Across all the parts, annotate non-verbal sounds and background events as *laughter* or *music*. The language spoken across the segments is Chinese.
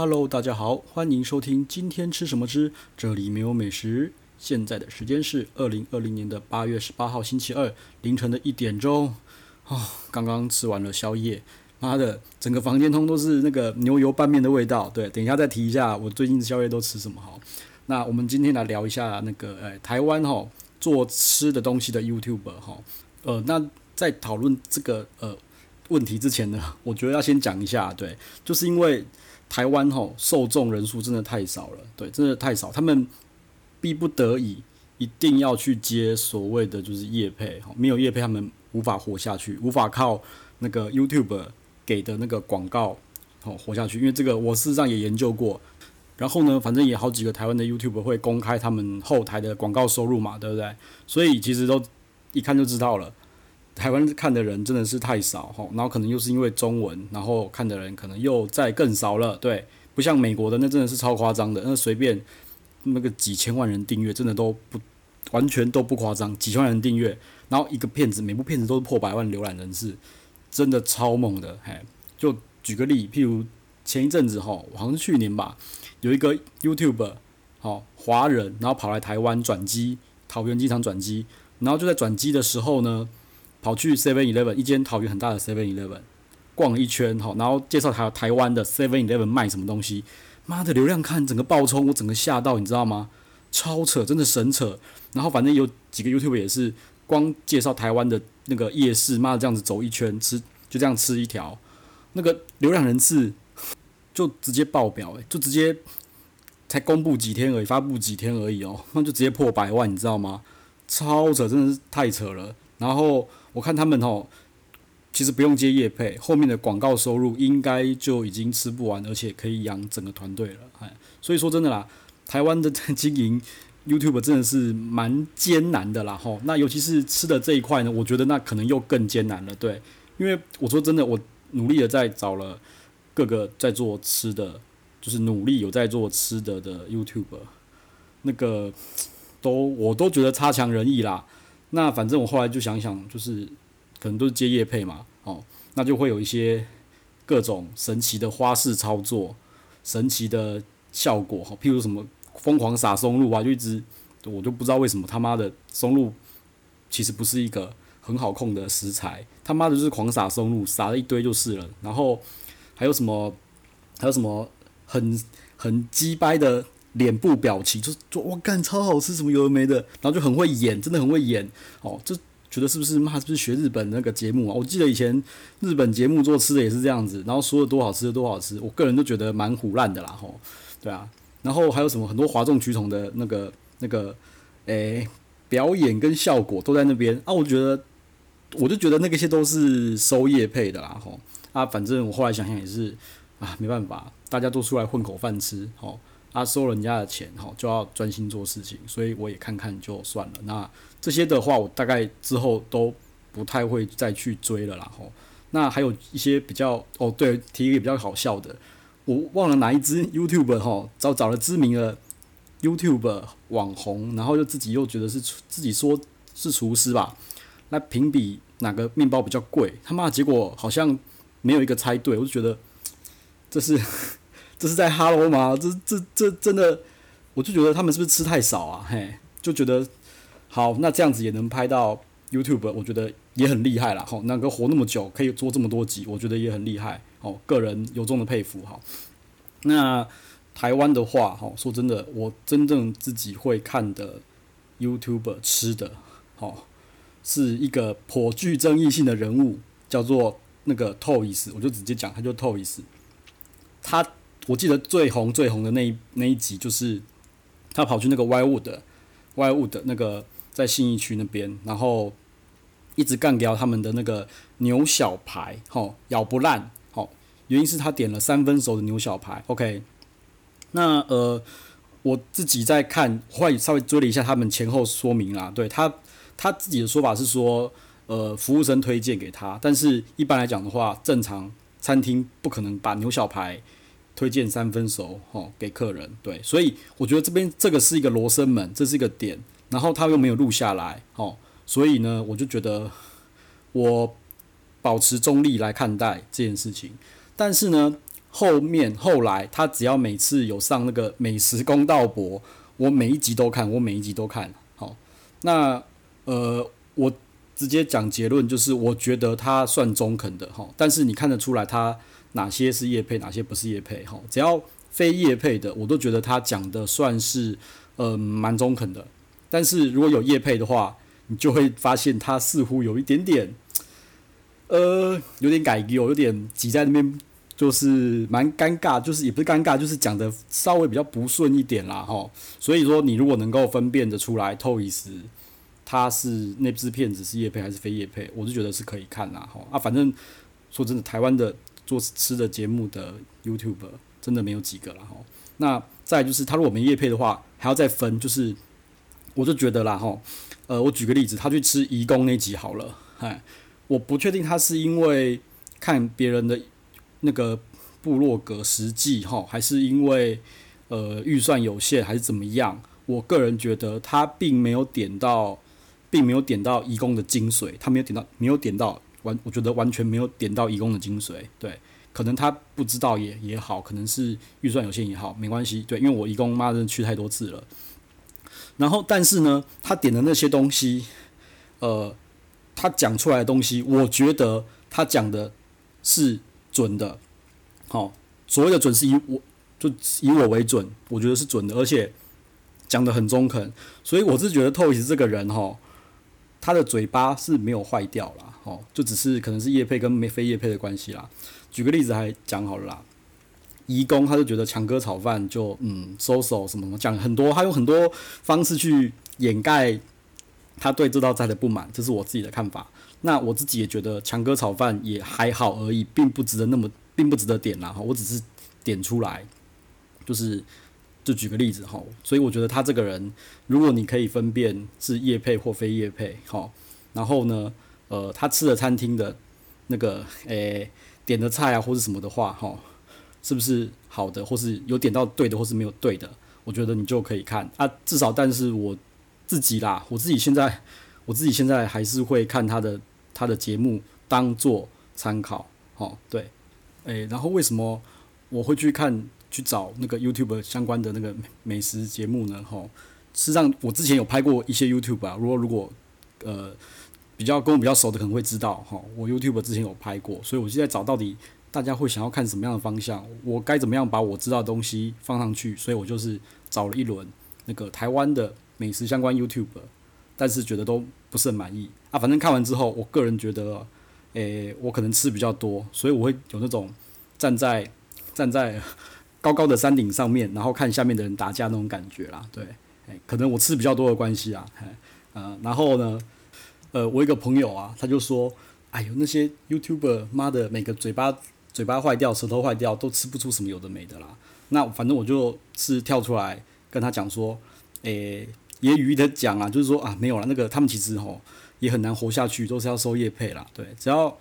Hello，大家好，欢迎收听今天吃什么之这里没有美食。现在的时间是二零二零年的八月十八号星期二凌晨的一点钟。哦，刚刚吃完了宵夜，妈的，整个房间通都是那个牛油拌面的味道。对，等一下再提一下我最近的宵夜都吃什么好。那我们今天来聊一下那个呃台湾哈做吃的东西的 YouTube 哈。呃，那在讨论这个呃问题之前呢，我觉得要先讲一下，对，就是因为。台湾吼受众人数真的太少了，对，真的太少，他们逼不得已一定要去接所谓的就是业配，没有业配他们无法活下去，无法靠那个 YouTube 给的那个广告好活下去，因为这个我事实上也研究过，然后呢，反正也好几个台湾的 YouTube 会公开他们后台的广告收入嘛，对不对？所以其实都一看就知道了。台湾看的人真的是太少哈，然后可能又是因为中文，然后看的人可能又再更少了，对，不像美国的那真的是超夸张的，那随便那个几千万人订阅，真的都不完全都不夸张，几千万人订阅，然后一个片子，每部片子都是破百万浏览人次，真的超猛的，嘿，就举个例，譬如前一阵子哈，好像是去年吧，有一个 YouTuber 好华人，然后跑来台湾转机，桃园机场转机，然后就在转机的时候呢。跑去 Seven Eleven 一间桃园很大的 Seven Eleven 逛了一圈，哈，然后介绍台台湾的 Seven Eleven 卖什么东西，妈的流量看整个爆冲，我整个吓到，你知道吗？超扯，真的神扯。然后反正有几个 YouTube 也是光介绍台湾的那个夜市，妈的这样子走一圈吃，就这样吃一条，那个流量人次就直接爆表，诶，就直接才公布几天而已，发布几天而已哦，那就直接破百万，你知道吗？超扯，真的是太扯了。然后。我看他们吼，其实不用接业配，后面的广告收入应该就已经吃不完，而且可以养整个团队了。哎，所以说真的啦，台湾的经营 YouTube 真的是蛮艰难的啦吼。那尤其是吃的这一块呢，我觉得那可能又更艰难了。对，因为我说真的，我努力的在找了各个在做吃的，就是努力有在做吃的的 YouTube，那个都我都觉得差强人意啦。那反正我后来就想想，就是可能都是接业配嘛，哦，那就会有一些各种神奇的花式操作、神奇的效果，哈，譬如什么疯狂撒松露啊，就一直我就不知道为什么他妈的松露其实不是一个很好控的食材，他妈的就是狂撒松露，撒了一堆就是了。然后还有什么还有什么很很鸡掰的。脸部表情就说哇干超好吃，什么有的没的，然后就很会演，真的很会演。哦，就觉得是不是妈是不是学日本那个节目啊？我记得以前日本节目做吃的也是这样子，然后说的多好吃多好吃，我个人都觉得蛮唬烂的啦吼，对啊，然后还有什么很多哗众取宠的那个那个诶、表演跟效果都在那边。啊，我觉得我就觉得那个些都是收业配的啦吼。啊，反正我后来想想也是啊，没办法，大家都出来混口饭吃吼。他、啊、收人家的钱，哈，就要专心做事情，所以我也看看就算了。那这些的话，我大概之后都不太会再去追了啦，吼。那还有一些比较，哦，对，提一个比较好笑的，我忘了哪一支 YouTube 哈，找找了知名的 YouTube 网红，然后又自己又觉得是自己说是厨师吧，来评比哪个面包比较贵，他妈结果好像没有一个猜对，我就觉得这是。这是在哈喽吗？这这这真的，我就觉得他们是不是吃太少啊？嘿，就觉得好，那这样子也能拍到 YouTube，我觉得也很厉害啦。好，能够活那么久，可以做这么多集，我觉得也很厉害。哦，个人由衷的佩服。哈，那台湾的话，哈，说真的，我真正自己会看的 YouTube 吃的，好，是一个颇具争议性的人物，叫做那个 Toys，我就直接讲，他就 Toys，他。我记得最红最红的那一那一集，就是他跑去那个 Wildwood，Wildwood 那个在信义区那边，然后一直干掉他们的那个牛小排，吼咬不烂，吼原因是他点了三分熟的牛小排，OK，那呃我自己在看，后来稍微追了一下他们前后说明啦，对他他自己的说法是说，呃服务生推荐给他，但是一般来讲的话，正常餐厅不可能把牛小排。推荐三分熟，吼，给客人，对，所以我觉得这边这个是一个罗生门，这是一个点，然后他又没有录下来，吼，所以呢，我就觉得我保持中立来看待这件事情。但是呢，后面后来他只要每次有上那个美食公道博，我每一集都看，我每一集都看。好，那呃，我直接讲结论就是，我觉得他算中肯的哈，但是你看得出来他哪些是业配，哪些不是业配哈，只要非业配的，我都觉得他讲的算是呃蛮中肯的。但是如果有业配的话，你就会发现他似乎有一点点，呃，有点改丢，有点挤在那边，就是蛮尴尬，就是也不是尴尬，就是讲的稍微比较不顺一点啦，哈。所以说，你如果能够分辨得出来，Toys 他是那支片子是叶配还是非叶配，我就觉得是可以看啦，哈。啊，反正说真的，台湾的做吃的节目的 YouTube 真的没有几个啦，齁。那再就是，他如果没业配的话，还要再分，就是。我就觉得啦，哈，呃，我举个例子，他去吃移工那集好了，哎，我不确定他是因为看别人的那个部落格实际哈，还是因为呃预算有限，还是怎么样？我个人觉得他并没有点到，并没有点到移工的精髓，他没有点到，没有点到完，我觉得完全没有点到移工的精髓。对，可能他不知道也也好，可能是预算有限也好，没关系。对，因为我移工妈真的去太多次了。然后，但是呢，他点的那些东西，呃，他讲出来的东西，我觉得他讲的是准的。好、哦，所谓的准是以我就以我为准，我觉得是准的，而且讲的很中肯。所以我是觉得 Toys 这个人哈、哦，他的嘴巴是没有坏掉啦，哦，就只是可能是叶配跟没非叶配的关系啦。举个例子还讲好了啦。移工，他就觉得强哥炒饭就嗯收手什么什么，讲很多，他用很多方式去掩盖他对这道菜的不满，这是我自己的看法。那我自己也觉得强哥炒饭也还好而已，并不值得那么，并不值得点啦哈。我只是点出来，就是就举个例子哈。所以我觉得他这个人，如果你可以分辨是叶配或非叶配好，然后呢，呃，他吃的餐厅的那个诶、点的菜啊或是什么的话哈。是不是好的，或是有点到对的，或是没有对的？我觉得你就可以看啊。至少，但是我自己啦，我自己现在，我自己现在还是会看他的他的节目当做参考。哦，对，诶、然后为什么我会去看去找那个 YouTube 相关的那个美食节目呢？哈，事实上我之前有拍过一些 YouTube 啊。如果如果呃比较跟我比较熟的可能会知道哈，我 YouTube 之前有拍过，所以我现在找到底。大家会想要看什么样的方向？我该怎么样把我知道的东西放上去？所以我就是找了一轮那个台湾的美食相关 YouTube，但是觉得都不是很满意啊。反正看完之后，我个人觉得，诶、我可能吃比较多，所以我会有那种站在站在高高的山顶上面，然后看下面的人打架那种感觉啦。对，诶、可能我吃比较多的关系啊。呃，然后呢，呃，我一个朋友啊，他就说，哎呦，那些 YouTuber 妈的，每个嘴巴。嘴巴坏掉，舌头坏掉，都吃不出什么有的没的啦。那反正我就是跳出来跟他讲说，诶、欸，也语意的讲啊，就是说啊，没有了，那个他们其实吼也很难活下去，都是要收业配啦。对，只要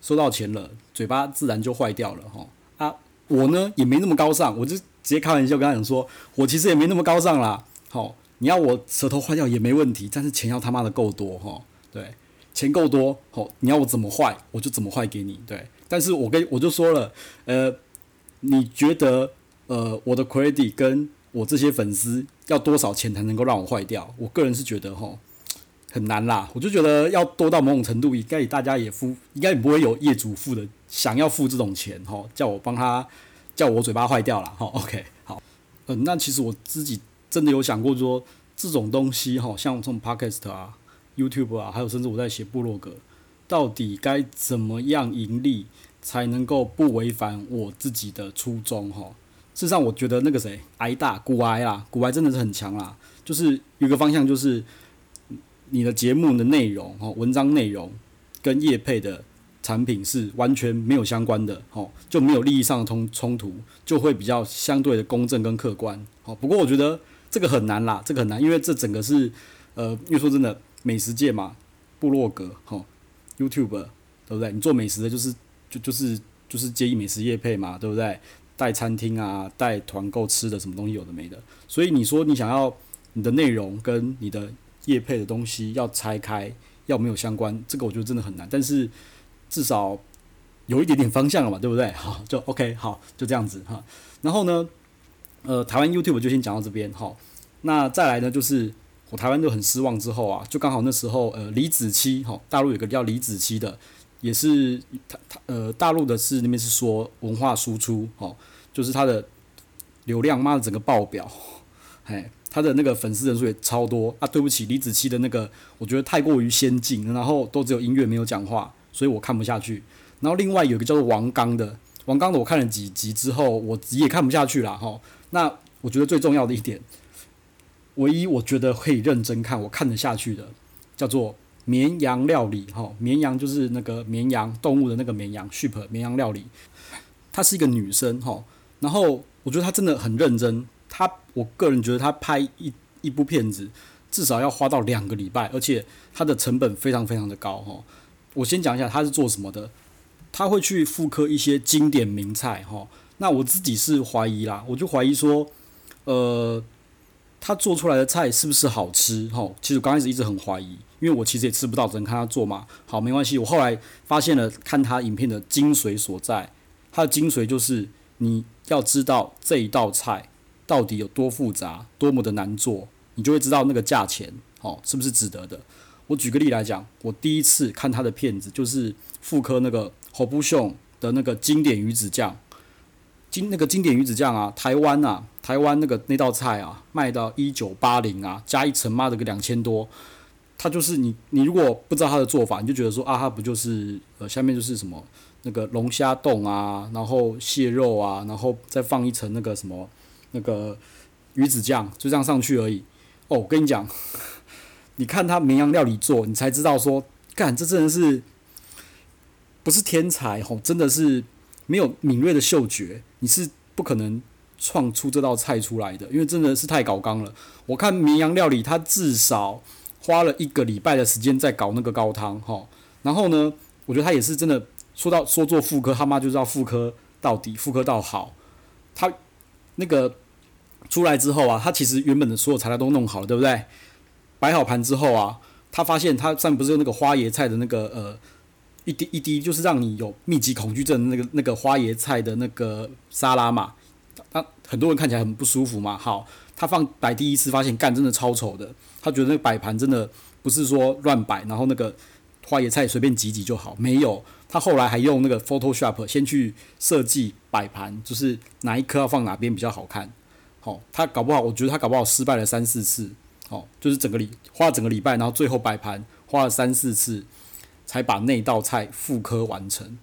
收到钱了，嘴巴自然就坏掉了吼。啊，我呢也没那么高尚，我就直接开玩笑跟他讲说，我其实也没那么高尚啦。好，你要我舌头坏掉也没问题，但是钱要他妈的够多哈。对，钱够多，好，你要我怎么坏，我就怎么坏给你。对。但是我跟我就说了，呃，你觉得呃我的 credit 跟我这些粉丝要多少钱才能够让我坏掉？我个人是觉得齁很难啦。我就觉得要多到某种程度，应该大家也付，应该也不会有业主付的想要付这种钱齁，叫我帮他叫我嘴巴坏掉了齁。OK，好，嗯、那其实我自己真的有想过说这种东西齁，像这种 podcast 啊、YouTube 啊，还有甚至我在写部落格。到底该怎么样盈利才能够不违反我自己的初衷？哈，事实上，我觉得那个谁，挨大股癌啦，股癌真的是很强啦。就是有个方向，就是你的节目的内容，哈，文章内容跟业配的产品是完全没有相关的，哈，就没有利益上的冲冲突，就会比较相对的公正跟客观。好，不过我觉得这个很难啦，这个很难，因为这整个是，呃，因为说真的，美食界嘛，部落格，哈。YouTube 对不对？你做美食的，就是就就是就是接美食业配嘛，对不对？带餐厅啊，带团购吃的什么东西有的没的。所以你说你想要你的内容跟你的业配的东西要拆开，要没有相关，这个我觉得真的很难。但是至少有一点点方向了嘛，对不对？*laughs* 好，就 OK，好，就这样子哈。然后呢，呃，台湾 YouTube 就先讲到这边哈。那再来呢，就是我台湾就很失望之后啊，就刚好那时候呃李子柒哈，大陆有个叫李子柒的，也是他他呃大陆的是那边是说文化输出哦，就是他的流量妈的整个爆表，哎，他的那个粉丝人数也超多啊。对不起，李子柒的那个我觉得太过于先进，然后都只有音乐没有讲话，所以我看不下去。然后另外有一个叫做王刚的，王刚的我看了几集之后，我也看不下去了哈。那我觉得最重要的一点。唯一我觉得可以认真看，我看得下去的，叫做绵羊料理哈。绵羊就是那个绵羊动物的那个绵羊，sheep 绵羊料理。她是一个女生哈，然后我觉得她真的很认真。她我个人觉得她拍一一部片子至少要花到两个礼拜，而且她的成本非常非常的高哈。我先讲一下她是做什么的，她会去复刻一些经典名菜哈。那我自己是怀疑啦，我就怀疑说，呃。他做出来的菜是不是好吃？吼，其实我刚开始一直很怀疑，因为我其实也吃不到，只能看他做嘛。好，没关系。我后来发现了，看他影片的精髓所在，他的精髓就是你要知道这一道菜到底有多复杂，多么的难做，你就会知道那个价钱，哦，是不是值得的。我举个例来讲，我第一次看他的片子，就是复刻那个侯布雄的那个经典鱼子酱。经那个经典鱼子酱啊，台湾啊，台湾那个那道菜啊，卖到一九八零啊，加一层妈的个两千多，它就是你你如果不知道它的做法，你就觉得说啊，它不就是呃下面就是什么那个龙虾冻啊，然后蟹肉啊，然后再放一层那个什么那个鱼子酱，就这样上去而已。哦，我跟你讲，你看他绵羊料理做，你才知道说，干这真的是不是天才吼，真的是。没有敏锐的嗅觉，你是不可能创出这道菜出来的，因为真的是太搞纲了。我看绵羊料理，他至少花了一个礼拜的时间在搞那个高汤，哈。然后呢，我觉得他也是真的说到说做妇科，他妈就是要复刻到底，妇科到好。他那个出来之后啊，他其实原本的所有材料都弄好了，对不对？摆好盘之后啊，他发现他上面不是有那个花椰菜的那个呃。一滴一滴就是让你有密集恐惧症那个那个花椰菜的那个沙拉嘛，他，很多人看起来很不舒服嘛。好，他放摆第一次发现干真的超丑的，他觉得那个摆盘真的不是说乱摆，然后那个花椰菜随便挤挤就好，没有。他后来还用那个 Photoshop 先去设计摆盘，就是哪一颗要放哪边比较好看。好，他搞不好，我觉得他搞不好失败了三四次。好，就是整个礼花了整个礼拜，然后最后摆盘花了三四次。才把那道菜复刻完成，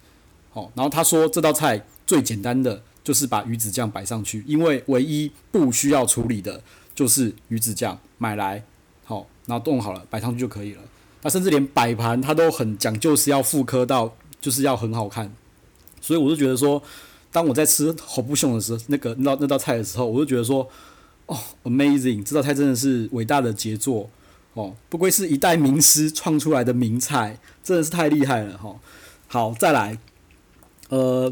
好，然后他说这道菜最简单的就是把鱼子酱摆上去，因为唯一不需要处理的就是鱼子酱，买来好，然后冻好了摆上去就可以了。他甚至连摆盘他都很讲究，是要复刻到就是要很好看，所以我就觉得说，当我在吃侯布雄的时候，那个那道那道菜的时候，我就觉得说，哦，amazing，这道菜真的是伟大的杰作。哦，不愧是一代名师创出来的名菜，真的是太厉害了哈！好，再来，呃，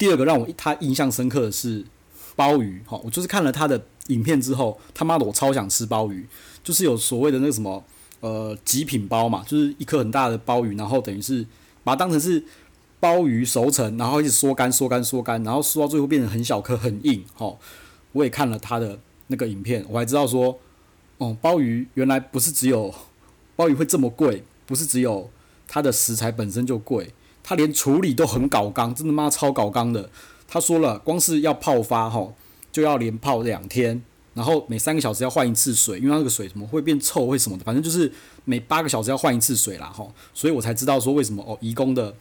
第二个让我他印象深刻的是鲍鱼哈，我就是看了他的影片之后，他妈的我超想吃鲍鱼，就是有所谓的那个什么呃极品鲍嘛，就是一颗很大的鲍鱼，然后等于是把它当成是鲍鱼熟成，然后一直缩干缩干缩干，然后缩到最后变成很小颗很硬哈。我也看了他的那个影片，我还知道说。哦，鲍鱼原来不是只有鲍鱼会这么贵，不是只有它的食材本身就贵，他连处理都很搞刚，真的妈超搞刚的。他说了，光是要泡发吼，就要连泡两天，然后每三个小时要换一次水，因为那个水什么会变臭，会什么的，反正就是每八个小时要换一次水啦吼。所以我才知道说为什么哦，颐宫的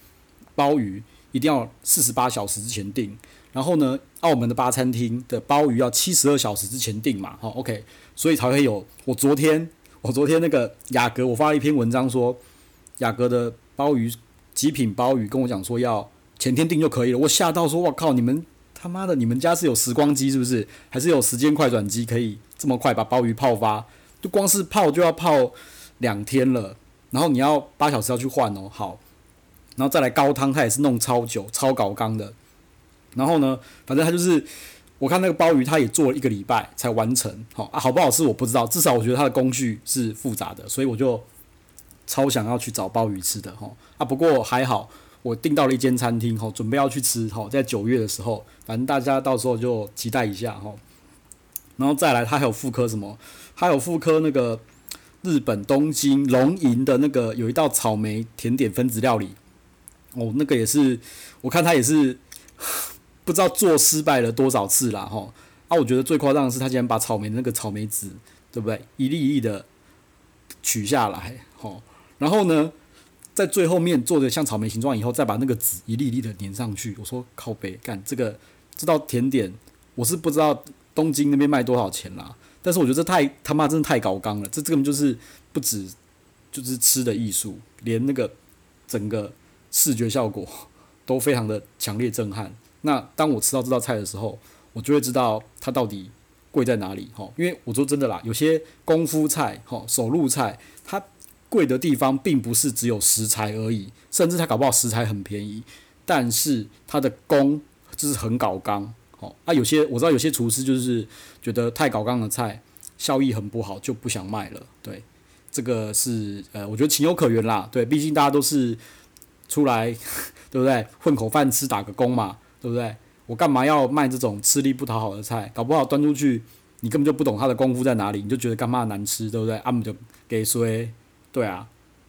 鲍鱼一定要四十八小时之前订。然后呢，澳门的八餐厅的鲍鱼要七十二小时之前订嘛，好，OK，所以才会有。我昨天，我昨天那个雅阁，我发了一篇文章说，雅阁的鲍鱼极品鲍鱼跟我讲说要前天订就可以了。我吓到说，我靠，你们他妈的，你们家是有时光机是不是？还是有时间快转机可以这么快把鲍鱼泡发？就光是泡就要泡两天了，然后你要八小时要去换哦，好，然后再来高汤，它也是弄超久、超搞刚的。然后呢，反正他就是，我看那个鲍鱼，他也做了一个礼拜才完成，好啊，好不好吃我不知道，至少我觉得它的工序是复杂的，所以我就超想要去找鲍鱼吃的哈啊。不过还好，我订到了一间餐厅，吼，准备要去吃，吼，在九月的时候，反正大家到时候就期待一下，吼。然后再来，他还有复刻什么？还有复刻那个日本东京龙吟的那个有一道草莓甜点分子料理，哦，那个也是，我看他也是 *laughs* 不知道做失败了多少次啦，吼。啊，我觉得最夸张的是，他竟然把草莓的那个草莓籽，对不对？一粒一粒的取下来，吼，然后呢，在最后面做的像草莓形状以后，再把那个籽一粒粒的粘上去。我说靠北，干这个这道甜点，我是不知道东京那边卖多少钱啦。但是我觉得这太他妈真的太高刚了，这根本就是不止就是吃的艺术，连那个整个视觉效果 *laughs* 都非常的强烈震撼。那当我吃到这道菜的时候，我就会知道它到底贵在哪里，吼，因为我说真的啦，有些功夫菜，吼，手入菜，它贵的地方并不是只有食材而已，甚至它搞不好食材很便宜，但是它的工就是很搞纲。哦，啊，有些我知道有些厨师就是觉得太搞纲的菜效益很不好，就不想卖了，对，这个是呃，我觉得情有可原啦，对，毕竟大家都是出来，*laughs* 对不对？混口饭吃，打个工嘛，对不对？我干嘛要卖这种吃力不讨好的菜？搞不好端出去，你根本就不懂他的功夫在哪里，你就觉得干嘛难吃，对不对？啊、姆就给衰，对啊。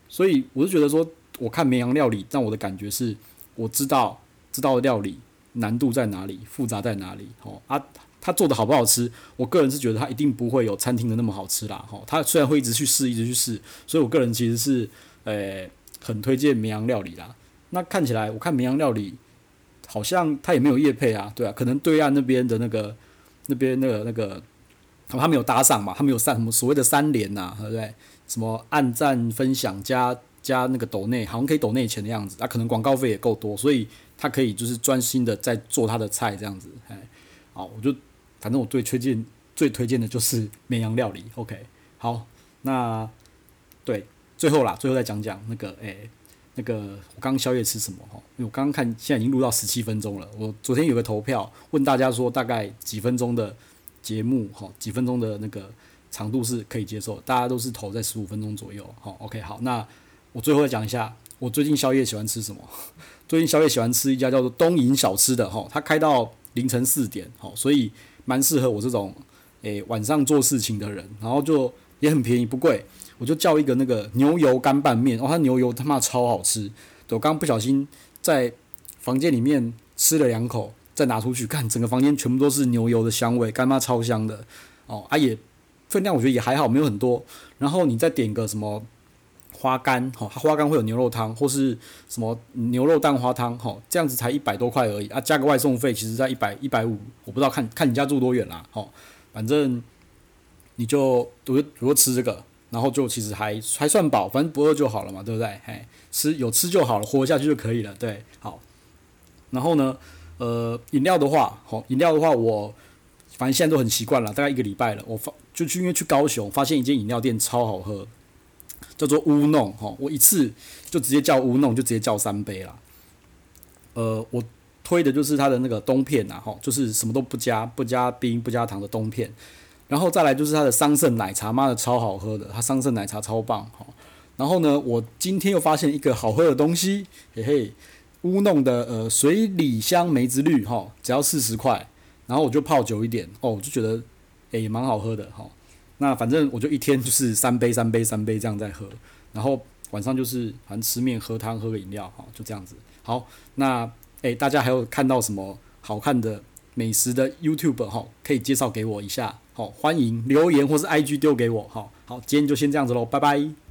所以我是觉得说，我看绵阳料理，让我的感觉是，我知道知道的料理难度在哪里，复杂在哪里。哦，啊，他做的好不好吃？我个人是觉得他一定不会有餐厅的那么好吃啦。哦，他虽然会一直去试，一直去试，所以我个人其实是，呃、欸，很推荐绵阳料理啦。那看起来，我看绵阳料理。好像他也没有业配啊，对啊，可能对岸那边的那个那边那个那个，他没有搭上嘛，他没有上什么所谓的三连呐、啊，对不对？什么按赞分享加加那个抖内，好像可以抖内钱的样子，他、啊、可能广告费也够多，所以他可以就是专心的在做他的菜这样子，哎，好，我就反正我最推荐最推荐的就是绵阳料理，OK，好，那对，最后啦，最后再讲讲那个，哎。那个我刚刚宵夜吃什么哈？因为我刚刚看现在已经录到十七分钟了。我昨天有个投票问大家说，大概几分钟的节目哈，几分钟的那个长度是可以接受，大家都是投在十五分钟左右。好，OK，好，那我最后讲一下，我最近宵夜喜欢吃什么？*laughs* 最近宵夜喜欢吃一家叫做东瀛小吃的哈，它开到凌晨四点，好，所以蛮适合我这种诶、晚上做事情的人，然后就也很便宜，不贵。我就叫一个那个牛油干拌面，哦，它牛油他妈超好吃。我刚刚不小心在房间里面吃了两口，再拿出去看，整个房间全部都是牛油的香味，干妈超香的。哦，啊也分量我觉得也还好，没有很多。然后你再点个什么花干，哈、哦，花干会有牛肉汤，或是什么牛肉蛋花汤，哈、这样子才一百多块而已啊，加个外送费，其实在一百一百五，我不知道看看你家住多远啦，哈、反正你就如如果吃这个。然后就其实还还算饱，反正不饿就好了嘛，对不对？嘿，吃有吃就好了，活下去就可以了。对，好。然后呢，呃，饮料的话，好，饮料的话，我反正现在都很习惯了，大概一个礼拜了。我发就去因为去高雄，发现一间饮料店超好喝，叫做乌弄。哈，我一次就直接叫乌弄，就直接叫三杯了。呃，我推的就是它的那个冬片呐，哈，就是什么都不加，不加冰，不加糖的冬片。然后再来就是它的桑葚奶茶，妈的超好喝的，它桑葚奶茶超棒，哈。然后呢，我今天又发现一个好喝的东西，嘿嘿，乌弄的呃水里香梅子绿，哈，只要四十块。然后我就泡久一点，哦，我就觉得诶也蛮好喝的，哈。那反正我就一天就是三杯三杯三杯这样在喝，然后晚上就是反正吃面喝汤喝个饮料，哈，就这样子。好，那诶大家还有看到什么好看的美食的 YouTube 哈，可以介绍给我一下。好，欢迎留言或是 IG 丢给我。好好，今天就先这样子喽，拜拜。